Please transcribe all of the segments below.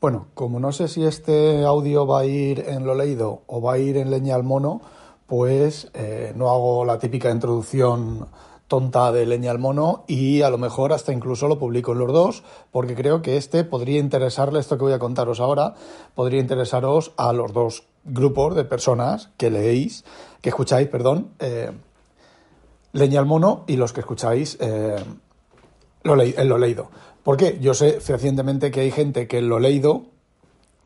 Bueno, como no sé si este audio va a ir en lo leído o va a ir en leña al mono, pues eh, no hago la típica introducción tonta de leña al mono y a lo mejor hasta incluso lo publico en los dos, porque creo que este podría interesarle, esto que voy a contaros ahora, podría interesaros a los dos grupos de personas que leéis, que escucháis, perdón, eh, leña al mono y los que escucháis eh, lo, lo leído. Porque yo sé fehacientemente que hay gente que lo leído,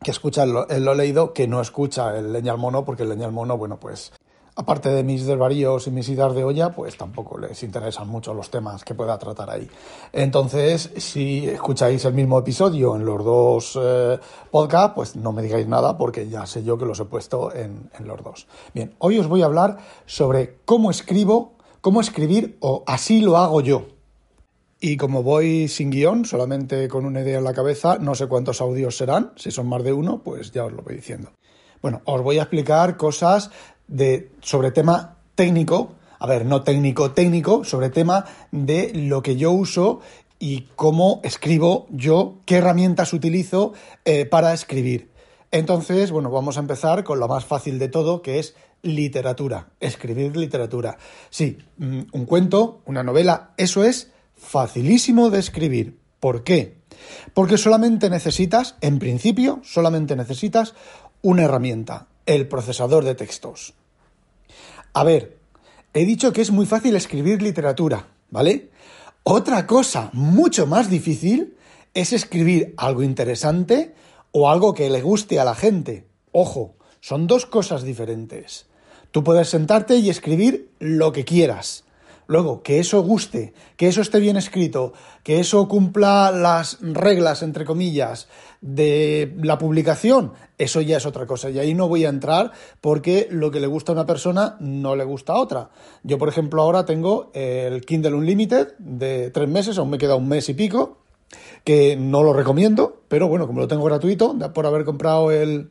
que escucha el lo, leído, que no escucha el leña al mono, porque el leña al mono, bueno, pues aparte de mis desvaríos y mis idas de olla, pues tampoco les interesan mucho los temas que pueda tratar ahí. Entonces, si escucháis el mismo episodio en los dos eh, podcasts, pues no me digáis nada porque ya sé yo que los he puesto en, en los dos. Bien, hoy os voy a hablar sobre cómo escribo, cómo escribir o así lo hago yo. Y como voy sin guion, solamente con una idea en la cabeza, no sé cuántos audios serán. Si son más de uno, pues ya os lo voy diciendo. Bueno, os voy a explicar cosas sobre tema técnico. A ver, no técnico, técnico, sobre tema de lo que yo uso y cómo escribo yo, qué herramientas utilizo eh, para escribir. Entonces, bueno, vamos a empezar con lo más fácil de todo, que es literatura, escribir literatura. Sí, mm, un cuento, una novela, eso es facilísimo de escribir. ¿Por qué? Porque solamente necesitas, en principio, solamente necesitas una herramienta, el procesador de textos. A ver, he dicho que es muy fácil escribir literatura, ¿vale? Otra cosa mucho más difícil es escribir algo interesante o algo que le guste a la gente. Ojo, son dos cosas diferentes. Tú puedes sentarte y escribir lo que quieras. Luego, que eso guste, que eso esté bien escrito, que eso cumpla las reglas, entre comillas, de la publicación, eso ya es otra cosa. Y ahí no voy a entrar porque lo que le gusta a una persona no le gusta a otra. Yo, por ejemplo, ahora tengo el Kindle Unlimited de tres meses, aún me queda un mes y pico, que no lo recomiendo, pero bueno, como lo tengo gratuito, por haber comprado el,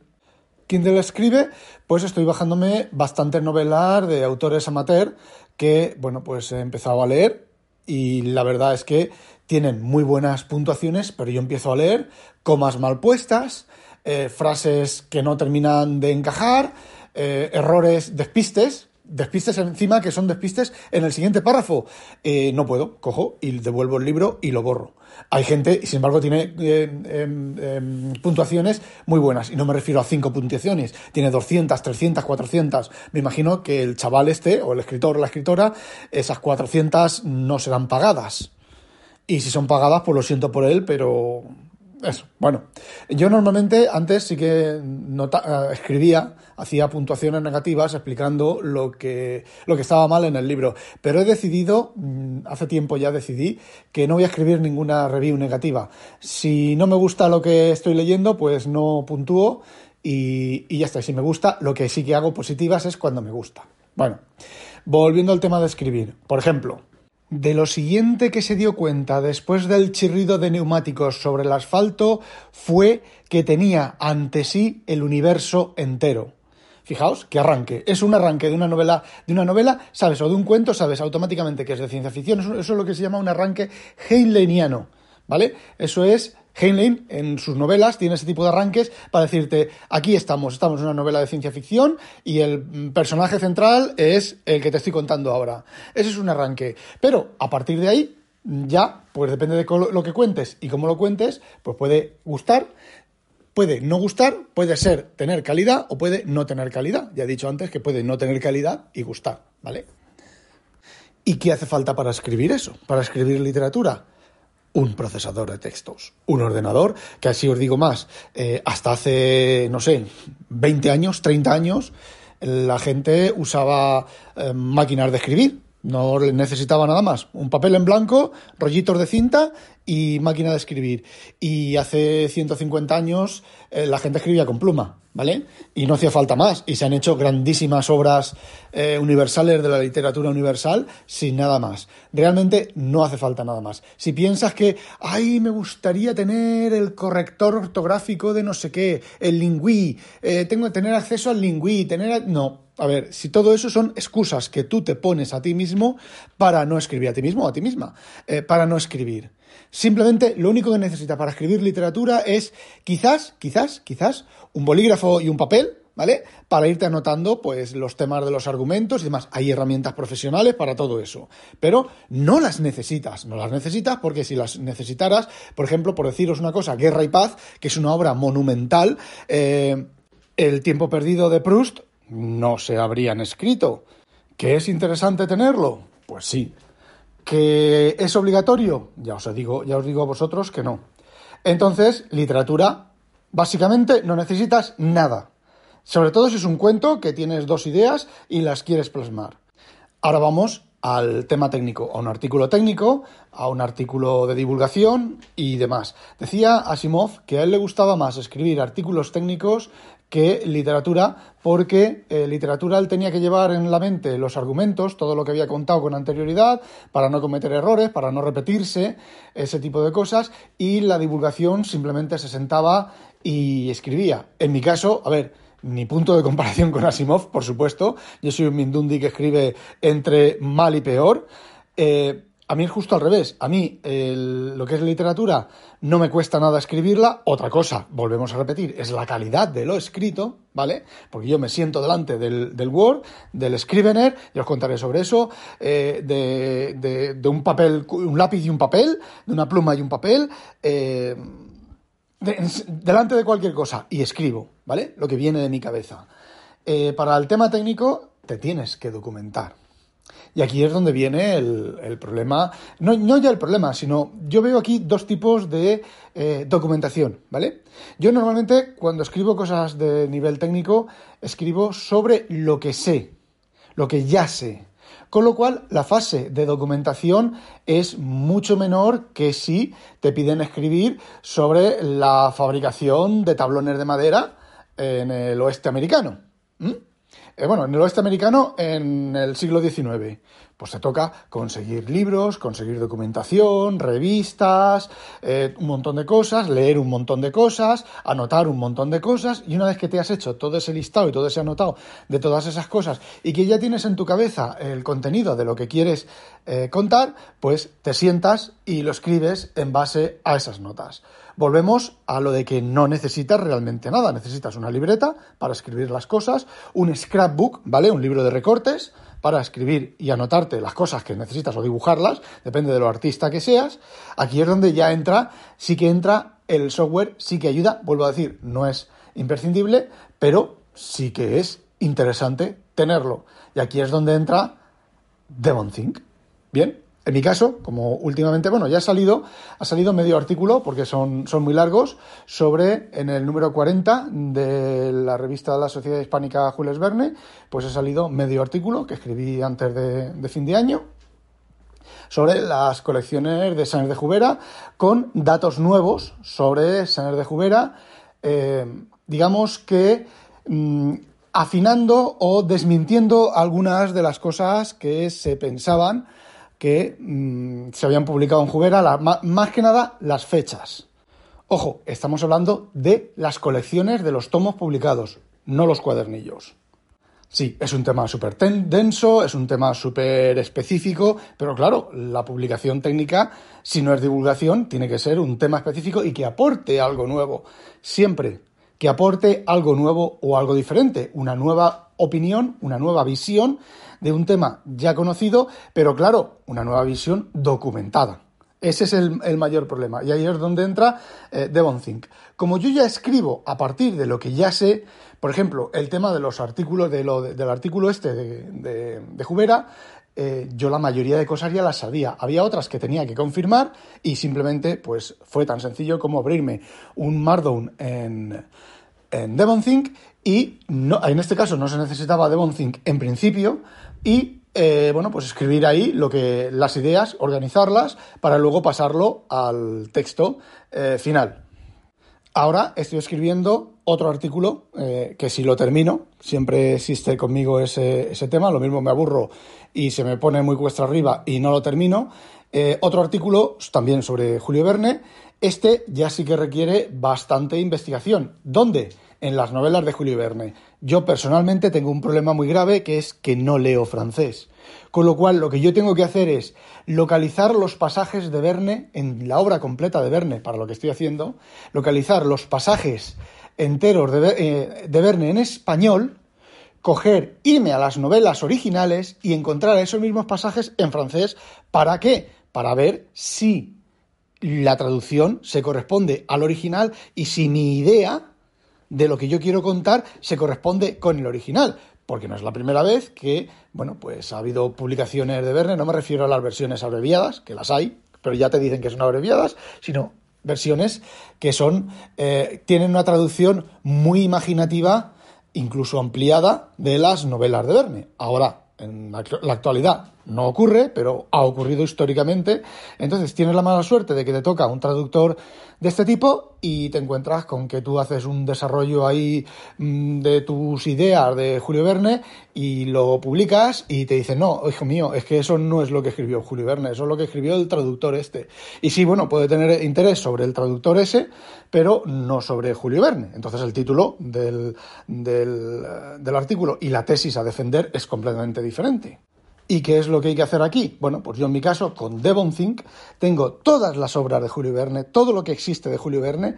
Kindle Escribe, pues estoy bajándome bastantes novelas de autores amateur que, bueno, pues he empezado a leer y la verdad es que tienen muy buenas puntuaciones, pero yo empiezo a leer comas mal puestas, eh, frases que no terminan de encajar, eh, errores, despistes, despistes encima que son despistes en el siguiente párrafo. Eh, no puedo, cojo y devuelvo el libro y lo borro. Hay gente, sin embargo, tiene eh, em, em, puntuaciones muy buenas, y no me refiero a cinco puntuaciones, tiene 200, 300, 400. Me imagino que el chaval este, o el escritor o la escritora, esas 400 no serán pagadas. Y si son pagadas, pues lo siento por él, pero eso, bueno. Yo normalmente antes sí que eh, escribía, hacía puntuaciones negativas explicando lo que, lo que estaba mal en el libro. Pero he decidido, mm, hace tiempo ya decidí, que no voy a escribir ninguna review negativa. Si no me gusta lo que estoy leyendo, pues no puntúo y, y ya está. Si me gusta, lo que sí que hago positivas es cuando me gusta. Bueno, volviendo al tema de escribir. Por ejemplo, de lo siguiente que se dio cuenta después del chirrido de neumáticos sobre el asfalto fue que tenía ante sí el universo entero. Fijaos, que arranque. Es un arranque de una novela, de una novela, sabes, o de un cuento, sabes automáticamente que es de ciencia ficción. Eso, es lo que se llama un arranque heinleiniano, ¿vale? Eso es Heinlein, en sus novelas, tiene ese tipo de arranques para decirte, aquí estamos, estamos en una novela de ciencia ficción y el personaje central es el que te estoy contando ahora. Ese es un arranque. Pero a partir de ahí, ya, pues depende de lo que cuentes y cómo lo cuentes, pues puede gustar, puede no gustar, puede ser tener calidad o puede no tener calidad. Ya he dicho antes que puede no tener calidad y gustar, ¿vale? ¿Y qué hace falta para escribir eso? Para escribir literatura un procesador de textos, un ordenador, que así os digo más, eh, hasta hace, no sé, 20 años, 30 años, la gente usaba eh, máquinas de escribir, no necesitaba nada más. Un papel en blanco, rollitos de cinta y máquina de escribir. Y hace 150 años eh, la gente escribía con pluma, ¿vale? Y no hacía falta más. Y se han hecho grandísimas obras eh, universales de la literatura universal sin nada más. Realmente no hace falta nada más. Si piensas que, ay, me gustaría tener el corrector ortográfico de no sé qué, el lingüí, eh, tengo que tener acceso al lingüí, tener... No, a ver, si todo eso son excusas que tú te pones a ti mismo para no escribir a ti mismo o a ti misma, para no escribir. Simplemente lo único que necesitas para escribir literatura es quizás, quizás, quizás un bolígrafo y un papel, ¿vale? Para irte anotando pues los temas de los argumentos y demás. Hay herramientas profesionales para todo eso, pero no las necesitas, no las necesitas porque si las necesitaras, por ejemplo, por deciros una cosa, Guerra y Paz, que es una obra monumental, eh, El tiempo perdido de Proust no se habrían escrito. ¿Que es interesante tenerlo? Pues sí. ¿Que es obligatorio? Ya os digo, ya os digo a vosotros que no. Entonces, literatura, básicamente no necesitas nada. Sobre todo si es un cuento que tienes dos ideas y las quieres plasmar. Ahora vamos al tema técnico, a un artículo técnico, a un artículo de divulgación y demás. Decía Asimov que a él le gustaba más escribir artículos técnicos que literatura, porque eh, literatura él tenía que llevar en la mente los argumentos, todo lo que había contado con anterioridad, para no cometer errores, para no repetirse, ese tipo de cosas, y la divulgación simplemente se sentaba y escribía. En mi caso, a ver, ni punto de comparación con Asimov, por supuesto, yo soy un Mindundi que escribe entre mal y peor. Eh, a mí es justo al revés. A mí lo que es literatura no me cuesta nada escribirla. Otra cosa, volvemos a repetir, es la calidad de lo escrito, ¿vale? Porque yo me siento delante del, Word, del Scrivener, y os contaré sobre eso, eh, de, un papel, un lápiz y un papel, de una pluma y un papel, eh, delante de cualquier cosa, y escribo, ¿vale? Lo que viene de mi cabeza. Eh, para el tema técnico, te tienes que documentar. Y aquí es donde viene el, problema, no, ya el problema, sino yo veo aquí dos tipos de eh, documentación, ¿vale? Yo normalmente cuando escribo cosas de nivel técnico, escribo sobre lo que sé, lo que ya sé. Con lo cual, la fase de documentación es mucho menor que si te piden escribir sobre la fabricación de tablones de madera en el oeste americano. Eh, bueno, en el oeste americano en el siglo XIX. Pues te toca conseguir libros, conseguir documentación, revistas, eh, un montón de cosas, leer un montón de cosas, anotar un montón de cosas, y una vez que te has hecho todo ese listado y todo ese anotado de todas esas cosas, y que ya tienes en tu cabeza el contenido de lo que quieres eh, contar, pues te sientas y lo escribes en base a esas notas volvemos a lo de que no necesitas realmente nada. Necesitas una libreta para escribir las cosas, un scrapbook, ¿vale? Un libro de recortes para escribir y anotarte las cosas que necesitas o dibujarlas, depende de lo artista que seas. Aquí es donde ya entra, sí que entra el software, sí que ayuda, vuelvo a decir, no es imprescindible, pero sí que es interesante tenerlo. Y aquí es donde entra DevonThink. Bien, en mi caso, como últimamente, bueno, ya ha salido, ha salido medio artículo, porque son, son muy largos, sobre, en el número 40 de la revista de la Sociedad Hispánica Jules Verne, pues ha salido medio artículo que escribí antes de, fin de año, sobre las colecciones de Saner de Jubera, con datos nuevos sobre Saner de Jubera, eh, digamos que mm, afinando o desmintiendo algunas de las cosas que se pensaban que mm, se habían publicado en Jubera, más que nada las fechas. Ojo, estamos hablando de las colecciones de los tomos publicados, no los cuadernillos. Sí, es un tema súper denso, es un tema súper específico, pero claro, la publicación técnica, si no es divulgación, tiene que ser un tema específico y que aporte algo nuevo. Siempre que aporte algo nuevo o algo diferente, una nueva opinión, una nueva visión de un tema ya conocido, pero claro, una nueva visión documentada. Ese es el, mayor problema. Y ahí es donde entra eh, DevonThink. Como yo ya escribo a partir de lo que ya sé, por ejemplo, el tema de los artículos, de lo, del artículo este de, de, Jubera, eh, yo la mayoría de cosas ya las sabía. Había otras que tenía que confirmar y simplemente pues fue tan sencillo como abrirme un Markdown en, en DevonThink y en este caso no se necesitaba DevonThink en principio, y eh, bueno, pues escribir ahí lo que las ideas, organizarlas para luego pasarlo al texto eh, final. Ahora estoy escribiendo otro artículo eh, que si lo termino, siempre existe conmigo ese, ese, tema, lo mismo me aburro y se me pone muy cuesta arriba y no lo termino. otro artículo también sobre Julio Verne. Este ya sí que requiere bastante investigación. ¿Dónde? En las novelas de Julio Verne. Yo personalmente tengo un problema muy grave que es que no leo francés. Con lo cual, lo que yo tengo que hacer es localizar los pasajes de Verne en la obra completa de Verne, para lo que estoy haciendo, localizar los pasajes enteros de, eh, Verne en español, coger, irme a las novelas originales y encontrar esos mismos pasajes en francés. ¿Para qué? Para ver si la traducción se corresponde al original y si mi idea de lo que yo quiero contar se corresponde con el original. Porque no es la primera vez que, bueno, pues ha habido publicaciones de Verne, no me refiero a las versiones abreviadas, que las hay, pero ya te dicen que son abreviadas, sino versiones que son, eh, tienen una traducción muy imaginativa, incluso ampliada, de las novelas de Verne. Ahora, en la actualidad no ocurre, pero ha ocurrido históricamente. Entonces tienes la mala suerte de que te toca un traductor de este tipo y te encuentras con que tú haces un desarrollo ahí mm, de tus ideas de Julio Verne y lo publicas y te dicen, no, hijo mío, es que eso no es lo que escribió Julio Verne, eso es lo que escribió el traductor este. Y sí, bueno, puede tener interés sobre el traductor ese, pero no sobre Julio Verne. Entonces el título del, del, del artículo y la tesis a defender es completamente diferente. ¿Y qué es lo que hay que hacer aquí? Bueno, pues yo en mi caso, con Devon Think, tengo todas las obras de Julio Verne, todo lo que existe de Julio Verne,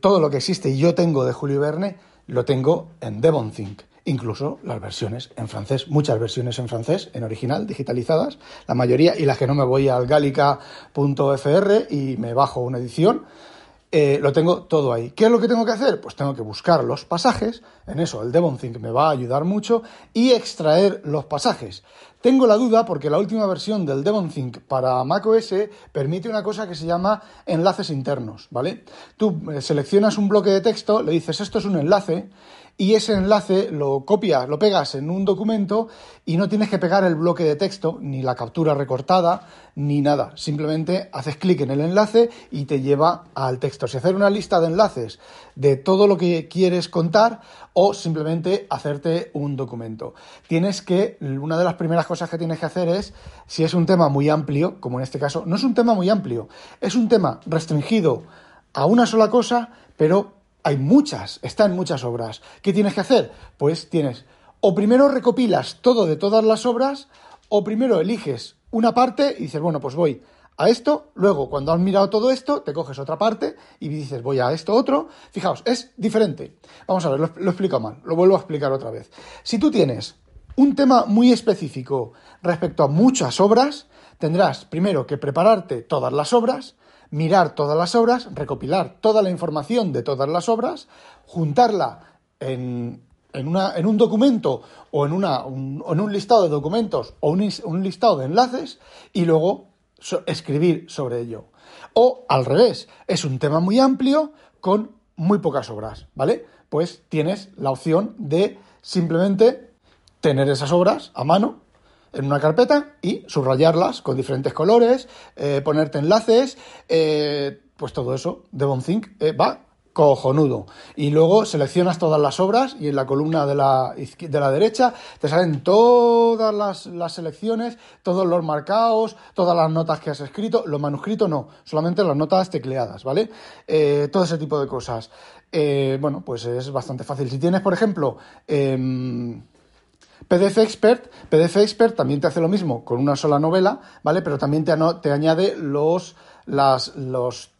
todo lo que existe y yo tengo de Julio Verne, lo tengo en Devon Think. Incluso las versiones en francés, muchas versiones en francés, en original, digitalizadas, la mayoría, y las que no me voy al galica.fr y me bajo una edición, eh, lo tengo todo ahí. ¿Qué es lo que tengo que hacer? Pues tengo que buscar los pasajes, en eso el DevonThink me va a ayudar mucho, y extraer los pasajes. Tengo la duda porque la última versión del DevonThink para macOS permite una cosa que se llama enlaces internos, ¿vale? Tú eh, seleccionas un bloque de texto, le dices esto es un enlace, y ese enlace lo copias, lo pegas en un documento y no tienes que pegar el bloque de texto, ni la captura recortada, ni nada. Simplemente haces clic en el enlace y te lleva al texto. Si hacer una lista de enlaces de todo lo que quieres contar o simplemente hacerte un documento. Tienes que, una de las primeras cosas que tienes que hacer es, si es un tema muy amplio, como en este caso, no es un tema muy amplio, es un tema restringido a una sola cosa, pero hay muchas, están muchas obras. ¿Qué tienes que hacer? Pues tienes, o primero recopilas todo de todas las obras, o primero eliges una parte y dices, bueno, pues voy a esto, luego cuando has mirado todo esto, te coges otra parte y dices, voy a esto otro. Fijaos, es diferente. Vamos a ver, lo, lo explico mal, lo vuelvo a explicar otra vez. Si tú tienes un tema muy específico respecto a muchas obras, tendrás primero que prepararte todas las obras, mirar todas las obras, recopilar toda la información de todas las obras, juntarla en, un documento o en, una, un, en, un, listado de documentos o un, listado de enlaces y luego escribir sobre ello. O al revés, es un tema muy amplio con muy pocas obras, ¿vale? Pues tienes la opción de simplemente tener esas obras a mano en una carpeta y subrayarlas con diferentes colores, eh, ponerte enlaces, eh, pues todo eso, DevonThink eh, va cojonudo. Y luego seleccionas todas las obras y en la columna de la, de la derecha te salen todas las, las, selecciones, todos los marcados, todas las notas que has escrito, los manuscritos no, solamente las notas tecleadas, ¿vale? Eh, todo ese tipo de cosas. Bueno, pues es bastante fácil. Si tienes, por ejemplo, eh, PDF Expert, PDF Expert también te hace lo mismo con una sola novela, ¿vale? Pero también te, añade los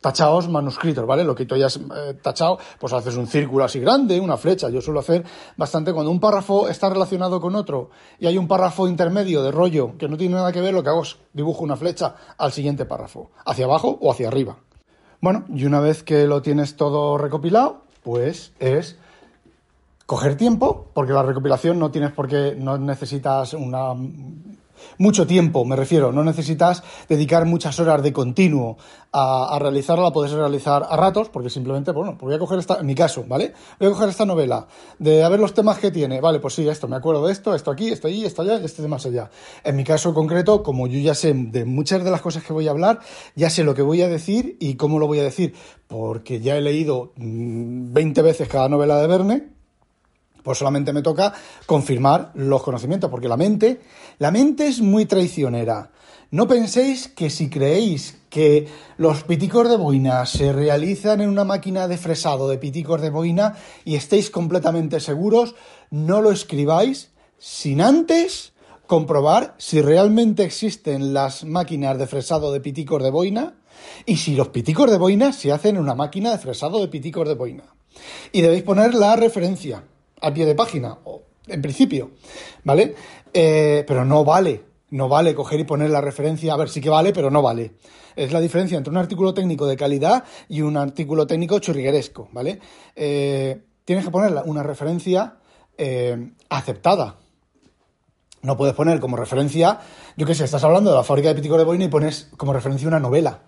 tachados manuscritos, ¿vale? Lo que tú hayas eh, tachado, pues haces un círculo así grande, una flecha. Yo suelo hacer bastante cuando un párrafo está relacionado con otro y hay un párrafo intermedio de rollo que no tiene nada que ver, lo que hago es dibujo una flecha al siguiente párrafo, hacia abajo o hacia arriba. Bueno, y una vez que lo tienes todo recopilado, pues es coger tiempo, porque la recopilación no tienes por qué, no necesitas una mucho tiempo, me refiero, no necesitas dedicar muchas horas de continuo a, a, realizarla, puedes realizar a ratos, porque simplemente, bueno, pues voy a coger esta, en mi caso, ¿vale? Voy a coger esta novela, de a ver los temas que tiene, vale, pues sí, esto, me acuerdo de esto, esto aquí, esto allí, esto allá, este más allá. En mi caso concreto, como yo ya sé de muchas de las cosas que voy a hablar, ya sé lo que voy a decir y cómo lo voy a decir, porque ya he leído 20 mm, veces cada novela de Verne, pues solamente me toca confirmar los conocimientos, porque la mente, la mente es muy traicionera. No penséis que si creéis que los piticos de boina se realizan en una máquina de fresado de piticos de boina y estéis completamente seguros, no lo escribáis sin antes comprobar si realmente existen las máquinas de fresado de piticos de boina y si los piticos de boina se hacen en una máquina de fresado de piticos de boina. Y debéis poner la referencia al pie de página, o en principio, ¿vale? Eh, pero no vale no vale coger y poner la referencia, a ver, sí que vale, pero no vale. Es la diferencia entre un artículo técnico de calidad y un artículo técnico churrigueresco, ¿vale? Eh, tienes que poner una referencia eh, aceptada. No puedes poner como referencia, yo qué sé, estás hablando de la fábrica de Pítico de Boina y pones como referencia una novela.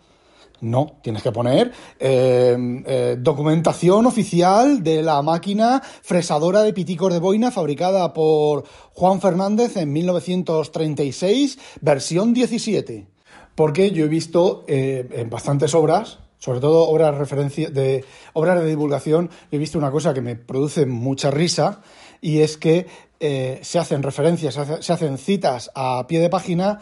No, tienes que poner eh, eh, documentación oficial de la máquina fresadora de piticos de boina fabricada por Juan Fernández en 1936, versión 17. Porque yo he visto eh, en bastantes obras, sobre todo obras, de, obras de divulgación, he visto una cosa que me produce mucha risa y es que se hacen referencias, se hacen citas a pie de página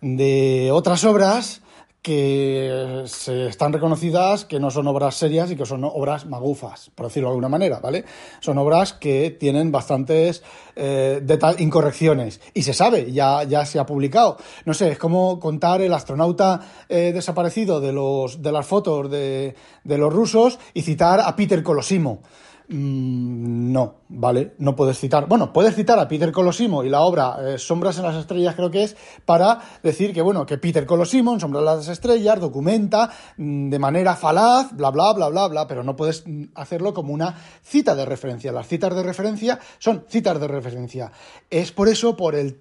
de otras obras que se están reconocidas que no son obras serias y que son obras magufas, por decirlo de alguna manera, ¿vale? Son obras que tienen bastantes eh, incorrecciones y se sabe, ya, ya se ha publicado. No sé, es como contar el astronauta eh, desaparecido de, los, de las fotos de, de los rusos y citar a Peter Colosimo. Mm, no, ¿vale? No puedes citar. Bueno, puedes citar a Peter Colosimo y la obra eh, Sombras en las Estrellas, creo que es, para decir que, bueno, que Peter Colosimo en Sombras en las Estrellas documenta mm, de manera falaz, bla, bla, bla, bla, bla, pero no puedes mm, hacerlo como una cita de referencia. Las citas de referencia son citas de referencia. Es por eso, por el,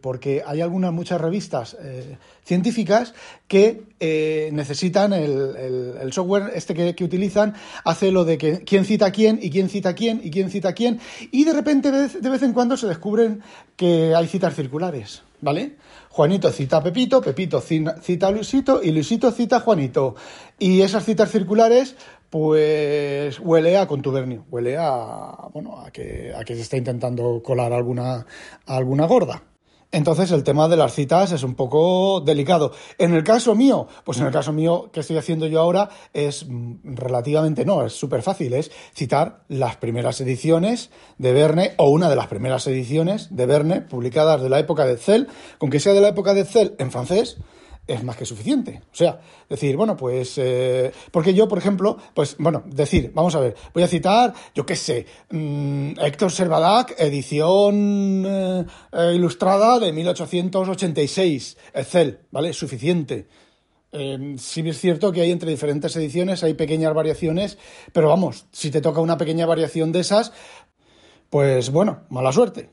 porque hay algunas, muchas revistas eh, científicas que eh, necesitan el, software este que, que utilizan, hace lo de que quién cita quién y quién cita quién y quién cita quién. Y de repente, de vez en cuando, se descubren que hay citas circulares, ¿vale? Juanito cita a Pepito, Pepito cita a Luisito y Luisito cita a Juanito. Y esas citas circulares, pues huele a contubernio, huele a, bueno, a que, a que se está intentando colar alguna, alguna gorda. Entonces el tema de las citas es un poco delicado. En el caso mío, pues en el caso mío que estoy haciendo yo ahora es mm, relativamente no, es súper fácil, es citar las primeras ediciones de Verne o una de las primeras ediciones de Verne publicadas de la época de Cell, con que sea de la época de Cell en francés, es más que suficiente. O sea, decir, bueno, pues, eh, porque yo, por ejemplo, pues, bueno, decir, vamos a ver, voy a citar, yo qué sé, mm, Héctor Servadac, edición eh, eh, ilustrada de 1886, Excel, ¿vale? Suficiente. sí es cierto que hay entre diferentes ediciones, hay pequeñas variaciones, pero vamos, si te toca una pequeña variación de esas, pues bueno, mala suerte.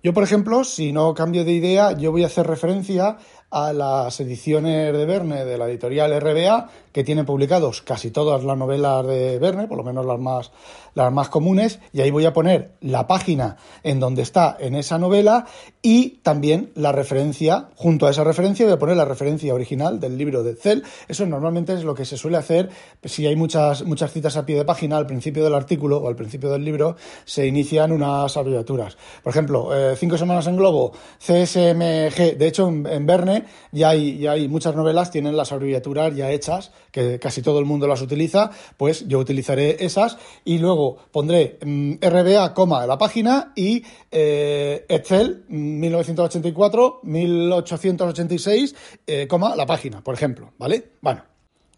Yo, por ejemplo, si no cambio de idea, yo voy a hacer referencia a las ediciones de Verne de la editorial RBA, que tiene publicados casi todas las novelas de Verne, por lo menos las más, las más comunes, y ahí voy a poner la página en donde está en esa novela y también la referencia, junto a esa referencia voy a poner la referencia original del libro de Cell. Eso normalmente es lo que se suele hacer si hay muchas, muchas citas a pie de página al principio del artículo o al principio del libro, se inician unas abreviaturas. Por ejemplo, eh, cinco semanas en globo, CSMG, de hecho en Verne ya hay, hay muchas novelas, tienen las abreviaturas ya hechas, que casi todo el mundo las utiliza, pues yo utilizaré esas y luego pondré mm, RBA, coma, la página y eh, Excel 1984, 1886, eh, coma, la página, por ejemplo, ¿vale? Bueno,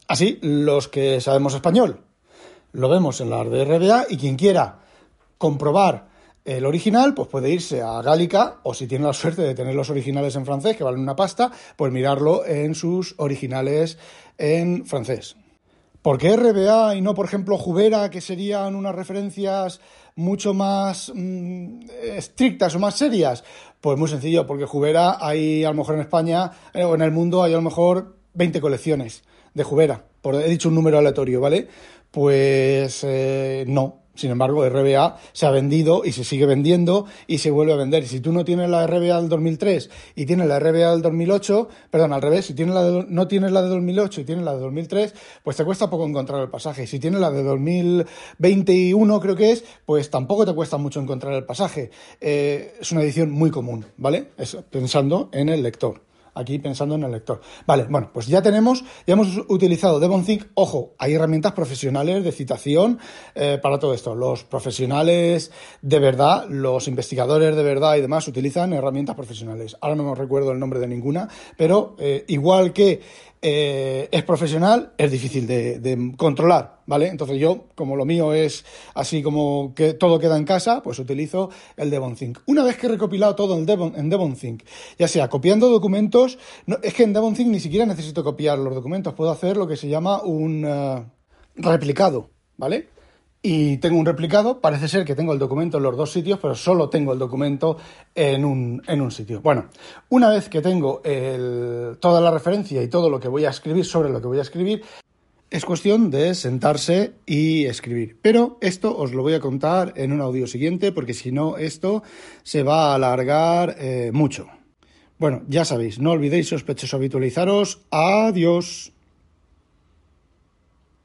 así los que sabemos español lo vemos en las de RBA y quien quiera comprobar el original, pues puede irse a Gálica o si tiene la suerte de tener los originales en francés, que valen una pasta, pues mirarlo en sus originales en francés. ¿Por qué RBA y no, por ejemplo, Jubera, que serían unas referencias mucho más mm, estrictas o más serias? Pues muy sencillo, porque Jubera hay a lo mejor en España eh, o en el mundo hay a lo mejor 20 colecciones de Jubera. Por, he dicho un número aleatorio, ¿vale? Pues eh, no, sin embargo, RBA se ha vendido y se sigue vendiendo y se vuelve a vender. Si tú no tienes la RBA del 2003 y tienes la RBA del 2008, perdón, al revés, si tienes la no tienes la de 2008 y tienes la de 2003, pues te cuesta poco encontrar el pasaje. Si tienes la de 2021, creo que es, pues tampoco te cuesta mucho encontrar el pasaje. Eh, es una edición muy común, ¿vale? pensando en el lector. Aquí pensando en el lector. Vale, bueno, pues ya tenemos, ya hemos utilizado Devonthink. Ojo, hay herramientas profesionales de citación eh, para todo esto. Los profesionales de verdad, los investigadores de verdad y demás utilizan herramientas profesionales. Ahora no me recuerdo el nombre de ninguna, pero eh, igual que eh, es profesional, es difícil de, controlar, ¿vale? Entonces yo, como lo mío es así como que todo queda en casa, pues utilizo el Devonthink. Una vez que he recopilado todo en, Devon, en Devonthink, ya sea copiando documentos, no, es que en Devonthink ni siquiera necesito copiar los documentos, puedo hacer lo que se llama un uh, replicado, ¿vale? Y tengo un replicado. Parece ser que tengo el documento en los dos sitios, pero solo tengo el documento en un, en un sitio. Bueno, una vez que tengo toda la referencia y todo lo que voy a escribir sobre lo que voy a escribir, es cuestión de sentarse y escribir. Pero esto os lo voy a contar en un audio siguiente, porque si no, esto se va a alargar eh, mucho. Bueno, ya sabéis, no olvidéis sospechosos habitualizaros. Adiós.